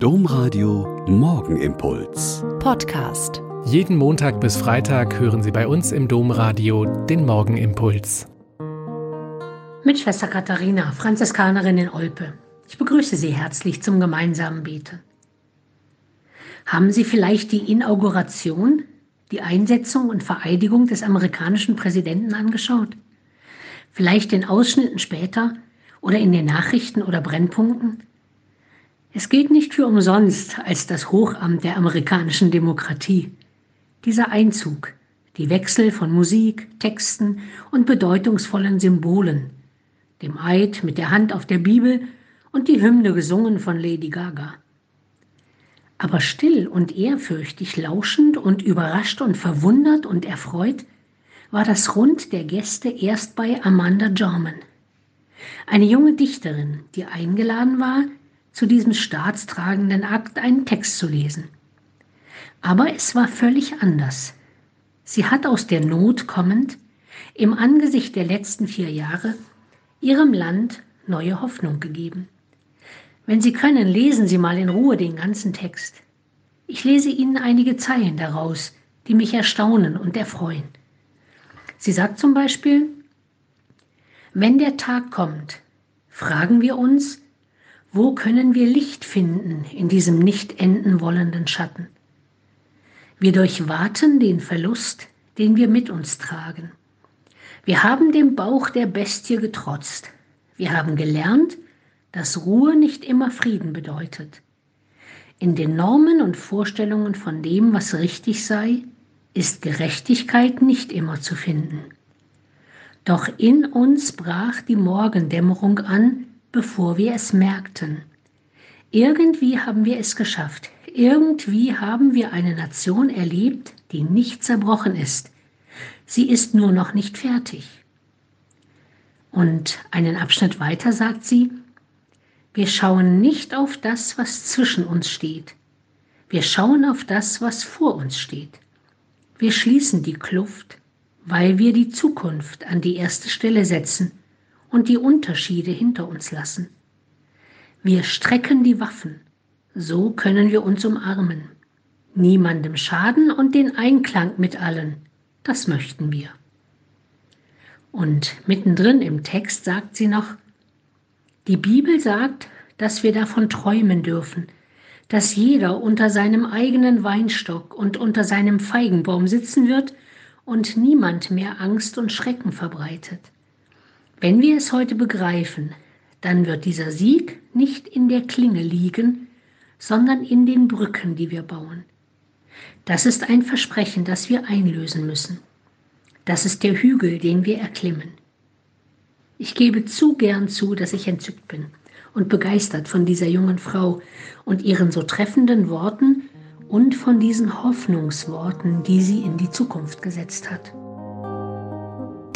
Domradio Morgenimpuls. Podcast. Jeden Montag bis Freitag hören Sie bei uns im Domradio den Morgenimpuls. Mit Schwester Katharina, Franziskanerin in Olpe. Ich begrüße Sie herzlich zum gemeinsamen Beten. Haben Sie vielleicht die Inauguration, die Einsetzung und Vereidigung des amerikanischen Präsidenten angeschaut? Vielleicht in Ausschnitten später oder in den Nachrichten oder Brennpunkten? Es gilt nicht für umsonst als das Hochamt der amerikanischen Demokratie. Dieser Einzug, die Wechsel von Musik, Texten und bedeutungsvollen Symbolen, dem Eid mit der Hand auf der Bibel und die Hymne gesungen von Lady Gaga. Aber still und ehrfürchtig lauschend und überrascht und verwundert und erfreut war das Rund der Gäste erst bei Amanda Jarman, eine junge Dichterin, die eingeladen war, zu diesem staatstragenden Akt einen Text zu lesen. Aber es war völlig anders. Sie hat aus der Not kommend, im Angesicht der letzten vier Jahre, ihrem Land neue Hoffnung gegeben. Wenn Sie können, lesen Sie mal in Ruhe den ganzen Text. Ich lese Ihnen einige Zeilen daraus, die mich erstaunen und erfreuen. Sie sagt zum Beispiel, wenn der Tag kommt, fragen wir uns, wo können wir Licht finden in diesem nicht enden wollenden Schatten? Wir durchwaten den Verlust, den wir mit uns tragen. Wir haben dem Bauch der Bestie getrotzt. Wir haben gelernt, dass Ruhe nicht immer Frieden bedeutet. In den Normen und Vorstellungen von dem, was richtig sei, ist Gerechtigkeit nicht immer zu finden. Doch in uns brach die Morgendämmerung an, bevor wir es merkten. Irgendwie haben wir es geschafft. Irgendwie haben wir eine Nation erlebt, die nicht zerbrochen ist. Sie ist nur noch nicht fertig. Und einen Abschnitt weiter sagt sie, wir schauen nicht auf das, was zwischen uns steht. Wir schauen auf das, was vor uns steht. Wir schließen die Kluft, weil wir die Zukunft an die erste Stelle setzen und die Unterschiede hinter uns lassen. Wir strecken die Waffen, so können wir uns umarmen. Niemandem schaden und den Einklang mit allen, das möchten wir. Und mittendrin im Text sagt sie noch, die Bibel sagt, dass wir davon träumen dürfen, dass jeder unter seinem eigenen Weinstock und unter seinem Feigenbaum sitzen wird und niemand mehr Angst und Schrecken verbreitet. Wenn wir es heute begreifen, dann wird dieser Sieg nicht in der Klinge liegen, sondern in den Brücken, die wir bauen. Das ist ein Versprechen, das wir einlösen müssen. Das ist der Hügel, den wir erklimmen. Ich gebe zu gern zu, dass ich entzückt bin und begeistert von dieser jungen Frau und ihren so treffenden Worten und von diesen Hoffnungsworten, die sie in die Zukunft gesetzt hat.